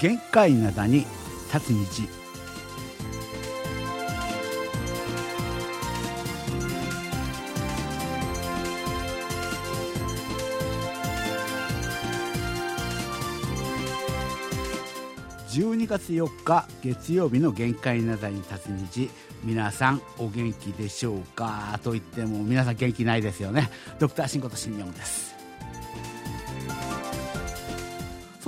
限界灘に立つ日12月4日月曜日の限界灘に立つ日皆さんお元気でしょうか？と言っても皆さん元気ないですよね。ドクターシンことシンヨンです。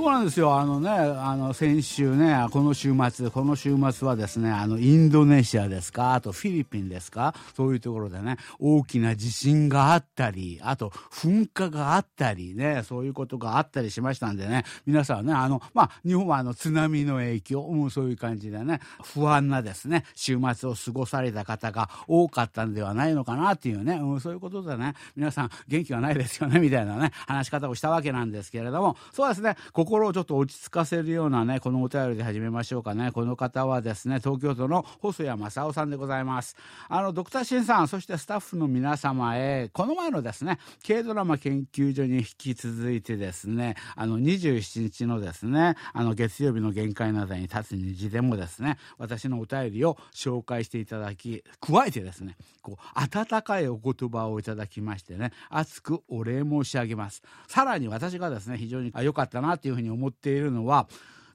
そうなんですよ、あのね、あの先週ね、この週末、この週末はですね、あのインドネシアですか、あとフィリピンですか、そういうところでね、大きな地震があったり、あと噴火があったりね、そういうことがあったりしましたんでね、皆さんね、あの、まあ、日本はあの津波の影響、もうそういう感じでね、不安なですね、週末を過ごされた方が多かったんではないのかなっていうね、うん、そういうことでね、皆さん元気はないですよね、みたいなね、話し方をしたわけなんですけれども、そうですね、ここ心をちょっと落ち着かせるようなね、このお便りで始めましょうかね。この方はですね、東京都の細谷正夫さんでございます。あの、ドクターシンさん、そしてスタッフの皆様へ、この前のですね、軽ドラマ研究所に引き続いてですね、あの、27日のですね、あの、月曜日の限界などに立つ虹でもですね、私のお便りを紹介していただき、加えてですね、こう、温かいお言葉をいただきましてね、熱くお礼申し上げます。さらに私がですね、非常に良かったなというふうにに思っているのは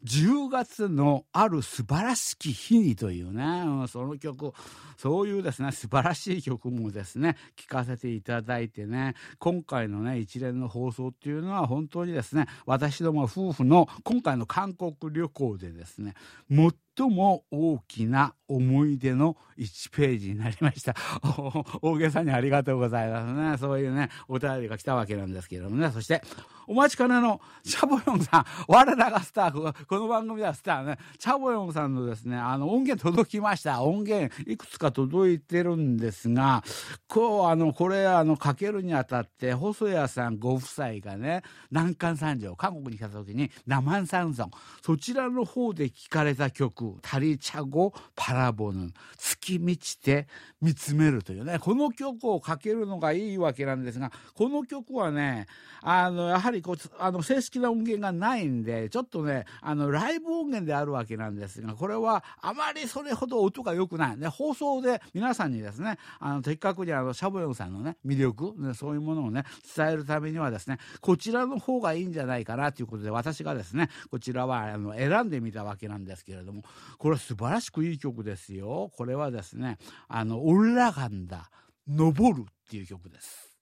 10月のある素晴らしき日にというね、うん、その曲そういうですね素晴らしい曲もですね聴かせていただいてね今回のね一連の放送っていうのは本当にですね私ども夫婦の今回の韓国旅行でですね最も大きな思い出の1ページになりました。大げさにありがとうございますね。そういうね、お便りが来たわけなんですけれどもね。そして、お待ちかねのチャボヨンさん、我らがスター、この番組ではスターね、チャボヨンさんのですね、あの音源届きました。音源いくつか届いてるんですが、こう、あの、これ、あの、かけるにあたって、細谷さんご夫妻がね、南韓三条、韓国に来た時に、生山村、そちらの方で聴かれた曲、다리차고바라보는月満ちて見つめるというねこの曲をかけるのがいいわけなんですがこの曲はねあのやはりこうあの正式な音源がないんでちょっとねあのライブ音源であるわけなんですがこれはあまりそれほど音が良くないね放送で皆さんにですねあの的確にあのシャボヨンさんのね魅力、ね、そういうものをね伝えるためにはですねこちらの方がいいんじゃないかなということで私がですねこちらはあの選んでみたわけなんですけれども これは素晴らしくいい曲ですよこれはですねあの「オルラガンダ登る」っていう曲です。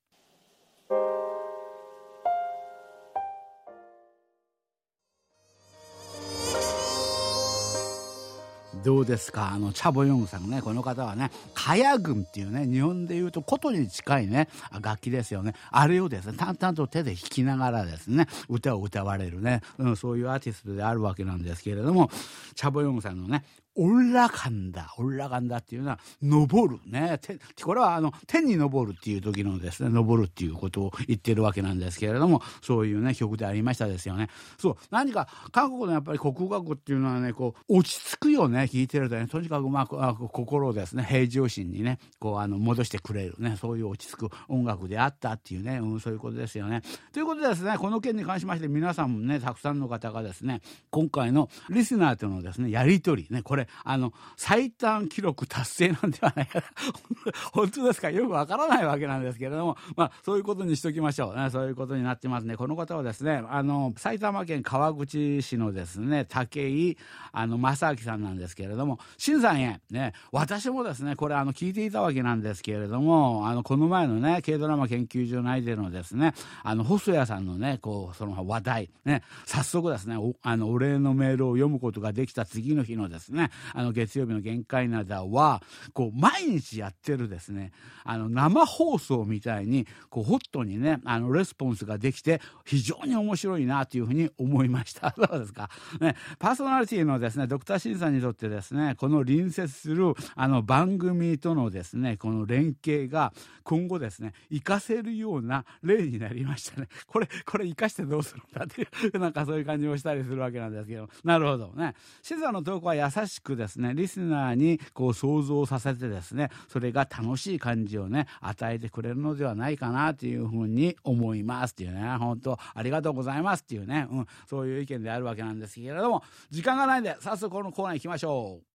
どうですか？あの、チャボヨングさんね、この方はね、カヤグンっていうね、日本でいうと琴に近いね、楽器ですよね。あれをですね、淡々と手で弾きながらですね、歌を歌われるね、うん、そういうアーティストであるわけなんですけれども、チャボヨングさんのね、 올라간 다、 올라간 다っていうのは、登るね。これはあの、天に登るっていう時のですね、登るっていうことを言ってるわけなんですけれども、そういうね、曲でありましたですよね。そう、何か、韓国のやっぱり国楽っていうのはね、こう、落ち着くよね、聴いてるとね、とにかくまあ、心をですね、平常心にね、こう、あの、戻してくれるね、そういう落ち着く音楽であったっていうね、うん、そういうことですよね。ということでですね、この件に関しまして皆さんもね、たくさんの方がですね、今回のリスナーとのですね、やりとりね、これ、 あの、最短記録達成なんではないか 本当ですか？よくわからないわけなんですけれども、まあ、そういうことにしときましょうね。そういうことになってますね。この方はですね、あの、埼玉県川口市のですね、武井、あの、正明さんなんですけれども、新山へ、ね、私もですね、これ、あの、聞いていたわけなんですけれども、あの、この前のね、軽ドラマ研究所内でのですね、あの、細谷さんのね、こう、その話題、ね、早速ですね、あの、お礼のメールを読むことができた次の日のですね、あの月曜日の限界なだはこう毎日やってるですね。あの生放送みたいにこうホットにねあのレスポンスができて非常に面白いなというふうに思いました。どうですか、ね、パーソナリティのですねドクターシンさんにとってですねこの隣接するあの番組とのですねこの連携が今後ですね活かせるような例になりましたね。これこれ活かしてどうするんだっていうなんかそういう感じをしたりするわけなんですけど。なるほど。ね。静さんの投稿は優しくですね。リスナーにこう想像させてですねそれが楽しい感じをね与えてくれるのではないかなというふうに思いますっていうね。本当ありがとうございますっていうね、うん、そういう意見であるわけなんですけれども時間がないんで早速このコーナー行きましょう。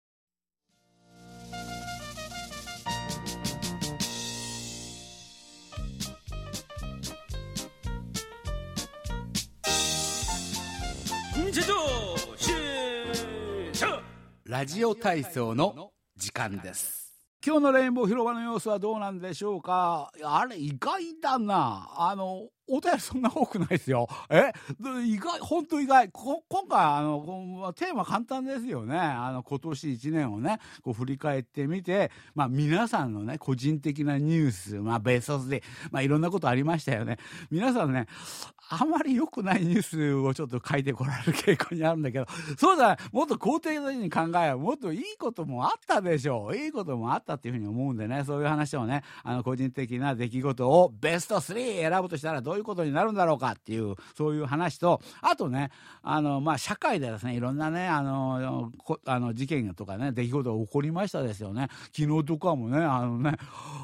ラジオ体操の時間です。今日のレインボー広場の様子はどうなんでしょうか？あれ意外だな。あの、お便りそんな多くないですよ。え？意外、本当意外。今回、あの、テーマ簡単ですよね。あの、今年1年をね、こう振り返ってみて、まあ皆さんのね、個人的なニュース、まあベースで、まあいろんなことありましたよね。皆さんね、あまり良くないニュースをちょっと書いてこられる傾向にあるんだけど、そうだ、ねもっと肯定的に考えよう。もっといいこともあったでしょう。いいこともあったっていうふうに思うんでね、そういう話をね、あの、個人的な出来事をベスト3選ぶとしたらどういうことになるんだろうかっていう、そういう話と、あとね、あの、まあ、社会でですね、いろんなね、あの、あの事件とかね、出来事が起こりましたですよね。昨日とかもね、あのね、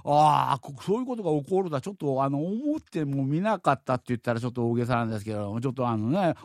ああ、そういうことが起こるだ、ちょっと、あの、思っても見なかったって言ったらちょっと大げさなんですけどちょっとあのね、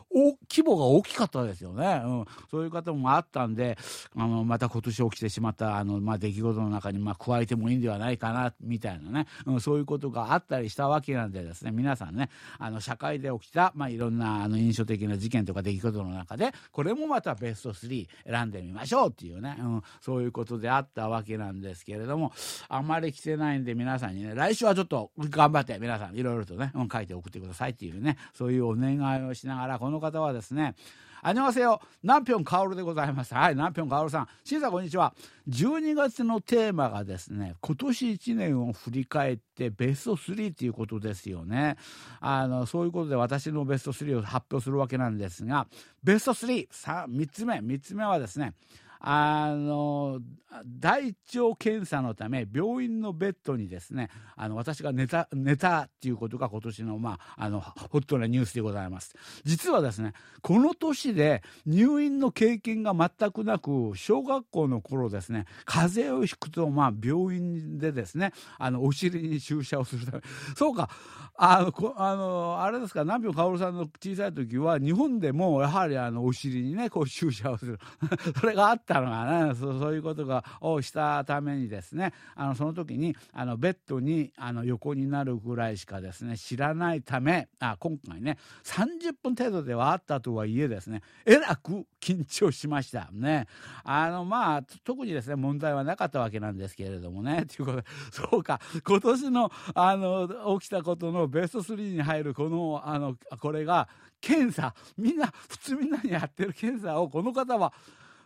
規模が大きかったですよね。うん、そういう方もあったんで、あの、また今年起きてしまった、あの、まあ、出来事の中に、まあ、加えてもいいんではないかな、みたいなね、うん、そういうことがあったりしたわけなんでですね、皆さんね、ねあの、社会で起きた、まあ、いろんな、あの、印象的な事件とか出来事の中で、これもまたベスト3選んでみましょうっていうね、うん、そういうことであったわけなんですけれども、あまり来てないんで皆さんにね、来週はちょっと頑張って皆さんいろいろとね、うん、書いて送ってくださいっていうね、そういうお願いをしながら、この方はですね、あにわせよ、ナンピョンカオルでございます。はい、ナンピョンカオルさん。しんさん、こんにちは。12月のテーマがですね、今年1年を振り返ってベスト3ということですよね。あの、そういうことで私のベスト3を発表するわけなんですが、ベスト3、3, 3つ目、3つ目はですね、あの大腸検査のため病院のベッドにですねあの私が寝た寝たっていうことが今年の,、まあ、あのホットなニュースでございます。実はですねこの年で入院の経験が全くなく小学校の頃ですね風邪をひくと、まあ、病院でですねあのお尻に注射をするため。そうかあのこあのあれですか南條薫さんの小さい時は日本でもやはりあのお尻にねこう注射をする。それがあったのがねそうそういうことがをしたためにですね。あのその時にあのベッドにあの横になるぐらいしかですね知らないためあ今回ね30分程度ではあったとはいえですねえらく緊張しました。ね。あのまあ特にですね問題はなかったわけなんですけれどもね。ということでそうか。今年のあの起きたことのベスト3に入るこのあのこれが検査。みんな普通みんなにやってる検査をこの方は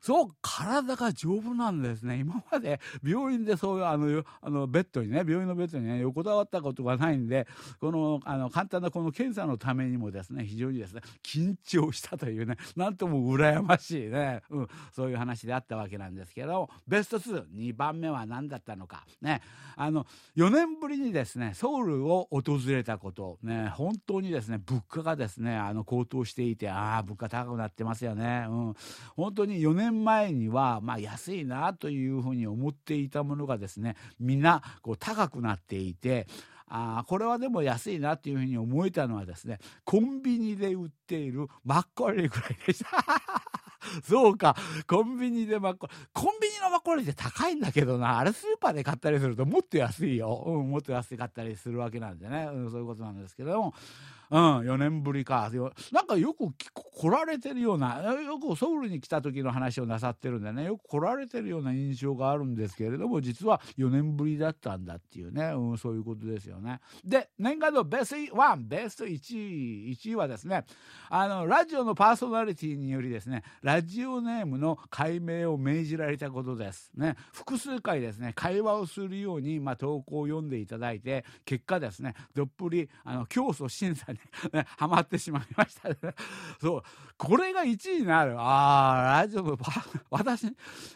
そう、体が丈夫なんですね。今まで病院でそういうあの、あの、ベッドにね、病院のベッドにね、横たわったことがないんで、この、あの、簡単なこの検査のためにもですね、非常にですね、緊張したというね、なんとも羨ましいね、うん、そういう話であったわけなんですけど、ベスト2、2番目は何だったのか、ね、あの、4年ぶりにですね、ソウルを訪れたこと、ね、本当にですね、物価がですね、あの、高騰していて、ああ、物価高くなってますよね、うん、本当に4年前には、まあ、安いなというふうに思っていたものがですね皆こう高くなっていてあこれはでも安いなというふうに思えたのはですねコンビニで売っているマッコリぐらいでした。そうか。コンビニでマッコリ。コンビニのマッコリって高いんだけどな。あれスーパーで買ったりするともっと安いよ。うん、もっと安かったりするわけなんでね。うん、そういうことなんですけども。うん、4年ぶりか。なんかよく来られてるような、よくソウルに来た時の話をなさってるんでね、よく来られてるような印象があるんですけれども、実は4年ぶりだったんだっていうね、うん、そういうことですよね。で、年間のベスト1、ベスト1位、1位はですね、あの、ラジオのパーソナリティによりですね、ラジオネームの解明を命じられたことです。ね、複数回ですね、会話をするように、まあ、投稿を読んでいただいて、結果ですね、どっぷり、あの、教祖審査にね、ハマってしまいましたね。そう。これが1位になる。ああ、ラジオ、私、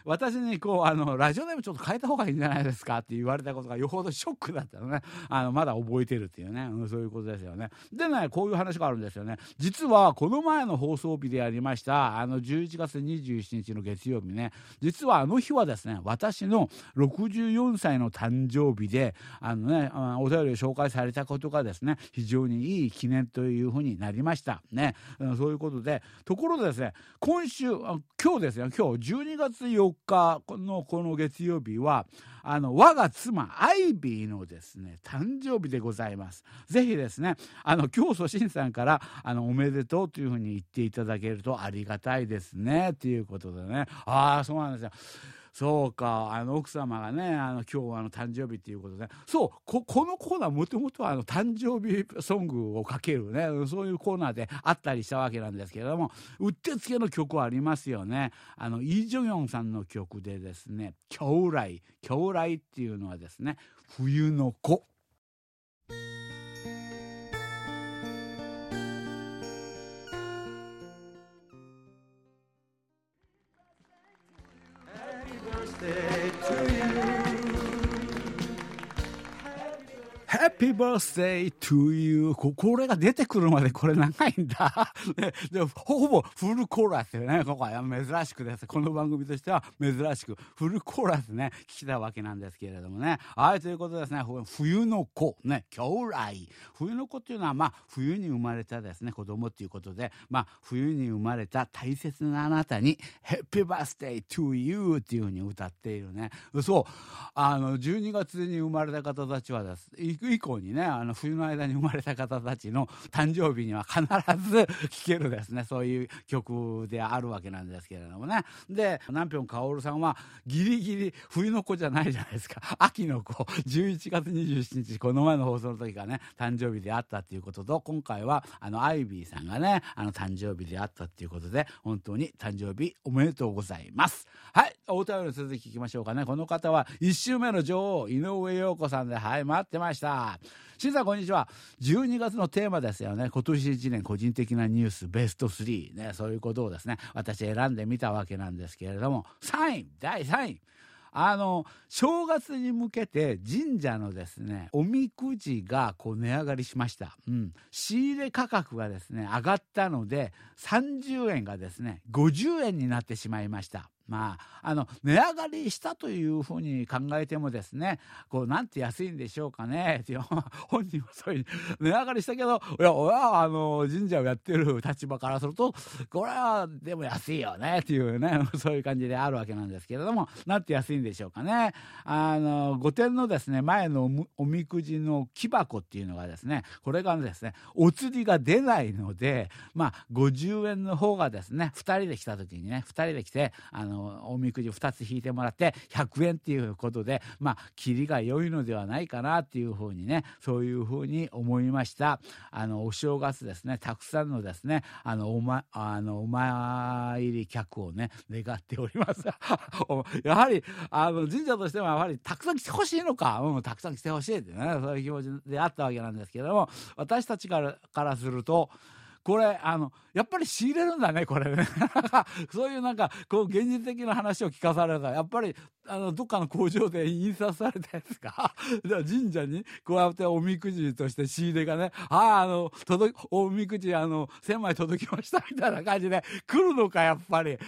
私にこう、あの、ラジオネームちょっと変えた方がいいんじゃないですかって言われたことがよほどショックだったのね。あの、まだ覚えてるっていうね、うん、そういうことですよね。でね、こういう話があるんですよね。実は、この前の放送日でありました、あの、11月27日の月曜日ね、実はあの日はですね、私の64歳の誕生日で、あのね、お便りを紹介されたことがですね、非常にいい記念というふうになりました。ね、うん、そういうことで、ところでですね、今週、今日ですね、今日12月4日のこの月曜日は、あの、我が妻、アイビーのですね、誕生日でございます。ぜひですね、あの、教祖新さんから、あの、おめでとうというふうに言っていただけるとありがたいですね、ということでね。ああ、そうなんですよ。そうか、あの奥様がね、あの今日はあの誕生日っていうことで、そう、このコーナーもともとはあの誕生日ソングをかけるね、そういうコーナーであったりしたわけなんですけれども、うってつけの曲はありますよね。あの、イ・ジョギョンさんの曲でですね、京来、京来っていうのはですね、冬の子。Happy birthday to you こ。これが出てくるまでこれ長いんだ。ででほぼフルコーラスでね、ここは珍しくです。この番組としては珍しくフルコーラスね、聞きたわけなんですけれどもね。はい、ということですね、冬の子、ね、将来。冬の子っていうのは、まあ、冬に生まれたですね、子供っていうことで、まあ、冬に生まれた大切なあなたに、Happy birthday to you っていうふうに歌っているね。そう、あの、12月に生まれた方たちはです。以降にね、あの、冬の間に生まれた方たちの誕生日には必ず聴けるですね、そういう曲であるわけなんですけれどもね。で、南平薫さんはギリギリ冬の子じゃないじゃないですか。秋の子、11月27日、この前の放送の時がね、誕生日であったっていうことと、今回は、あの、アイビーさんがね、あの、誕生日であったっていうことで、本当に誕生日おめでとうございます。はい、お便りの続き聞きましょうかね。この方は、1週目の女王、井上陽子さんで、はい、待ってました。。新さん、こんにちは。12月のテーマですよね。今年1年個人的なニュースベスト3。ね、そういうことをですね、私選んでみたわけなんですけれども、3位、第3位。あの、正月に向けて神社のですね、おみくじがこう値上がりしました。うん。仕入れ価格がですね、上がったので、30円がですね、50円になってしまいました。まあ、あの、値上がりしたというふうに考えてもですね、こう、なんて安いんでしょうかね、って、本人はそういう、値上がりしたけど、いや、俺は、あの、神社をやってる立場からすると、これは、でも安いよね、っていうね、そういう感じであるわけなんですけれども、なんて安いんでしょうかね。あの、御殿のですね、前のおみくじの木箱っていうのがですね、これがですね、お釣りが出ないので、まあ、50円の方がですね、2人で来た時にね、2人で来て、あの、のおみくじ2つ引いてもらって100円っていうことでまあ切りが良いのではないかなっていうふうにねそういうふうに思いました。あのお正月ですねたくさんのですねあのお,、ま、あのお参り客をね願っております。やはりあの神社としてはやはりたくさん来てほしいのか、うん、たくさん来てほしいってねそういう気持ちであったわけなんですけども私たちからからするとこれ、あの、やっぱり仕入れるんだね、これね。そういうなんか、こう、現実的な話を聞かされたら、やっぱり、あの、どっかの工場で印刷されたやつが、じゃ神社に、こうやっておみくじとして仕入れがね、ああ、あの、届、おみくじ、あの、1000枚届きましたみたいな感じで来るのか、やっぱり。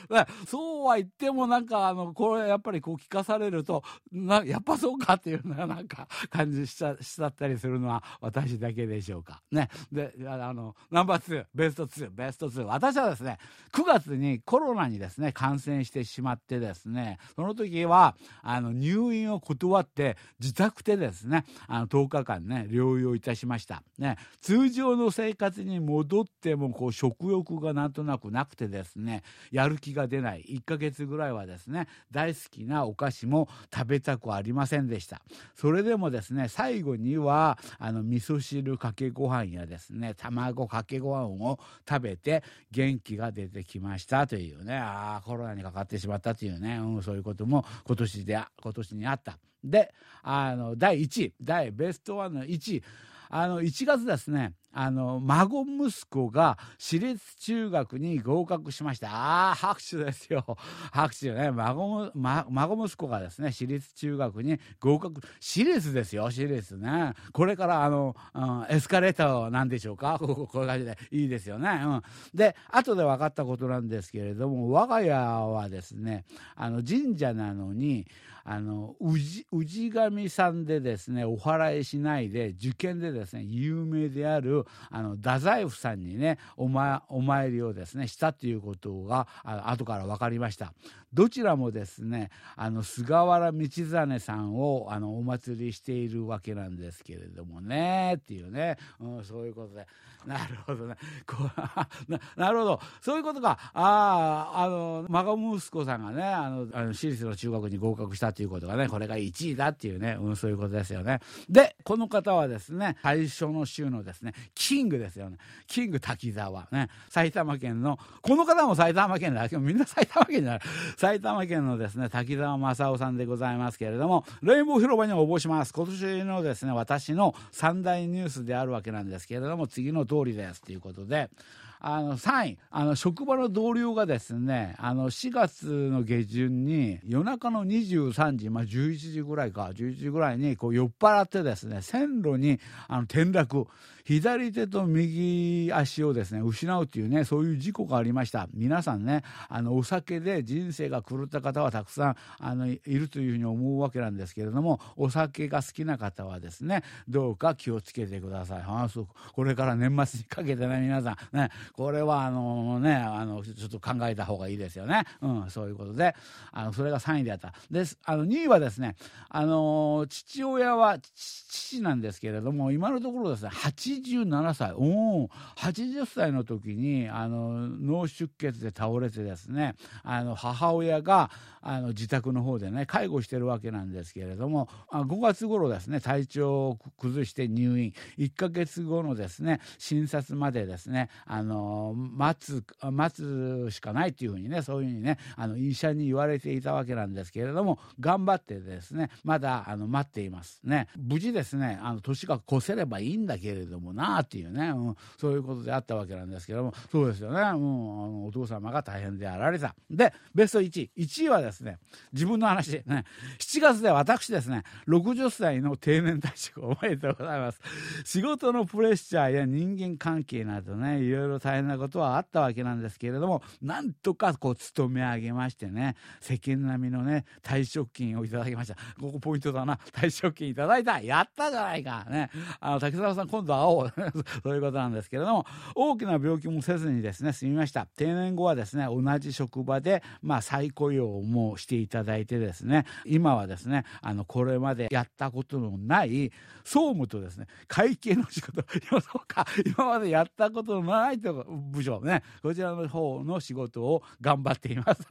そうは言ってもなんか、あの、これやっぱりこう聞かされると、な、やっぱそうかっていうのはなんか感じしちゃ、しちゃったりするのは私だけでしょうか。ね。で、あの、ナンバー2。ベスト2、ベスト2。私はですね、9月にコロナにですね、感染してしまってですね、その時は、あの、入院を断って、自宅でですね、あの、10日間ね、療養いたしました。ね、通常の生活に戻っても、こう、食欲がなんとなくなくてですね、やる気が出ない。1ヶ月ぐらいはですね、大好きなお菓子も食べたくありませんでした。それでもですね、最後には、あの、味噌汁かけご飯やですね、卵かけご飯をを食べて元気が出てきましたというね、ああ、コロナにかかってしまったというね、うん、そういうことも今年で、今年にあった。で、あの、第1位、第ベストワンの1位、あの、1月ですね、あの、孫息子が私立中学に合格しました。ああ、拍手ですよ。拍手ね。孫、ま、孫息子がですね、私立中学に合格。私立ですよ、私立ね。これからあの、うん、エスカレーターなんでしょうか？こういう感じでいいですよね。うん。で、後で分かったことなんですけれども、我が家はですね、あの、神社なのに、あの氏氏神さんでですねお祓いしないで受験でですね有名であるあの太宰府さんにねお,、ま、お参りをですねしたということがあ後から分かりました。どちらもですねあの菅原道真さんをあのお祭りしているわけなんですけれどもねっていうね、うん、そういうことで。なるほどね。こ ななるほど。そういうことか。あああの孫息子さんがねあのあの私立の中学に合格したということがねこれが1位だっていうね、うん、そういうことですよね。でこの方はですね最初の週のですねキングですよね。キング滝沢ね。埼玉県のこの方も埼玉県だけどみんな埼玉県じゃない。埼玉県のですね滝沢正夫さんでございますけれどもレインボー広場に応募します。今年のですね私の三大ニュースであるわけなんですけれども次の通りです。ということであの3位。あの職場の同僚がですねあの4月の下旬に夜中の23時、まあ、11時ぐらいか11時ぐらいにこう酔っ払ってですね線路にあの転落左手と右足をですね失うというねそういう事故がありました。皆さんねあのお酒で人生が狂った方はたくさんあのいるというふうに思うわけなんですけれどもお酒が好きな方はですねどうか気をつけてください。あそうこれから年末にかけてね皆さんねこれはあのねあのちょっと考えた方がいいですよね、うん、そういうことで。あのそれが3位であった。ですあの2位はですねあの父親は父なんですけれども今のところですね87歳。おお80歳の時にあの脳出血で倒れてですねあの母親があの自宅の方でね介護してるわけなんですけれども5月頃ですね体調を崩して入院。1ヶ月後のですね診察までですねあの待つ待つしかないというふうにねそういうふうにねあの医者に言われていたわけなんですけれども頑張ってですねまだあの待っていますね。無事ですねあの年が越せればいいんだけれどもなあっていうね、うん、そういうことであったわけなんですけどもそうですよね、うん、あのお父様が大変であられた。でベスト1位1位はですね自分の話ね7月で私ですね60歳の定年退職おめでとうございます。仕事のプレッシャーや人間関係などねいろいろ大変なことはあったわけなんですけれどもなんとかこう勤め上げましてね世間並みのね退職金をいただきました。ここポイントだな。退職金いただいた。やったじゃないかね。あの滝沢さん今度会おう。そういうことなんですけれども大きな病気もせずにですね済みました。定年後はですね同じ職場でまあ再雇用もしていただいてですね今はですねあのこれまでやったことのない総務とですね会計の仕事。今そうか。今までやったことのないと部署ねこちらの方の仕事を頑張っています。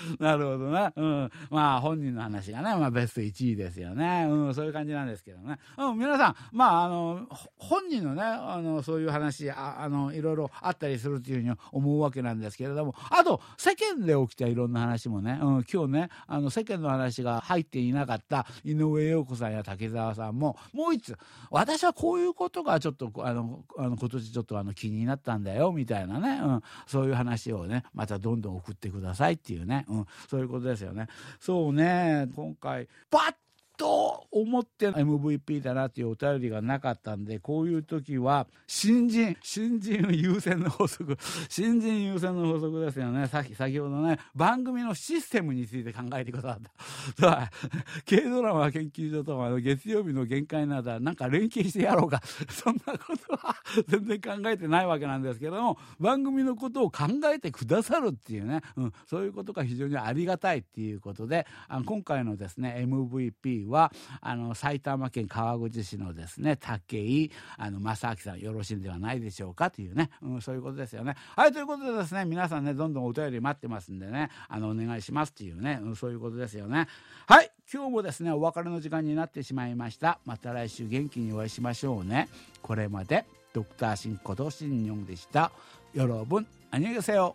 なるほどな。うん。まあ、本人の話がね、まあ、ベスト1位ですよね。うん、そういう感じなんですけどね。うん、皆さん、まあ、あの、本人のね、あの、そういう話、ああの、いろいろあったりするというふうに思うわけなんですけれども、あと、世間で起きたいろんな話もね、うん、今日ね、あの、世間の話が入っていなかった井上陽子さんや竹澤さんも、もう一つ、私はこういうことがちょっと、あの、あの今年ちょっとあの気になったんだよ、みたいなね、うん、そういう話をね、またどんどん送ってくださいっていうね、うん、そういうことですよね。そうね、今回、バッと思って MVP だなっていうお便りがなかったんでこういう時は新人新人優先の法則 新人優先の法則ですよね。さっき先ほどね番組のシステムについて考えてくださった。軽ドラマ研究所とか月曜日の限界などなんか連携してやろうか。そんなことは全然考えてないわけなんですけども番組のことを考えてくださるっていうね、うん、そういうことが非常にありがたいっていうことであ今回のですね MVP はあの埼玉県川口市のですね武井あの正明さんよろしいんではないでしょうかというね、うん、そういうことですよね。はいということでですね皆さんねどんどんお便り待ってますんでねあのお願いしますっていうね、うん、そういうことですよね。はい今日もですねお別れの時間になってしまいましたまた来週元気にお会いしましょうねこれまでドクターシンことシンニョンでしたよろぶんあにげせよ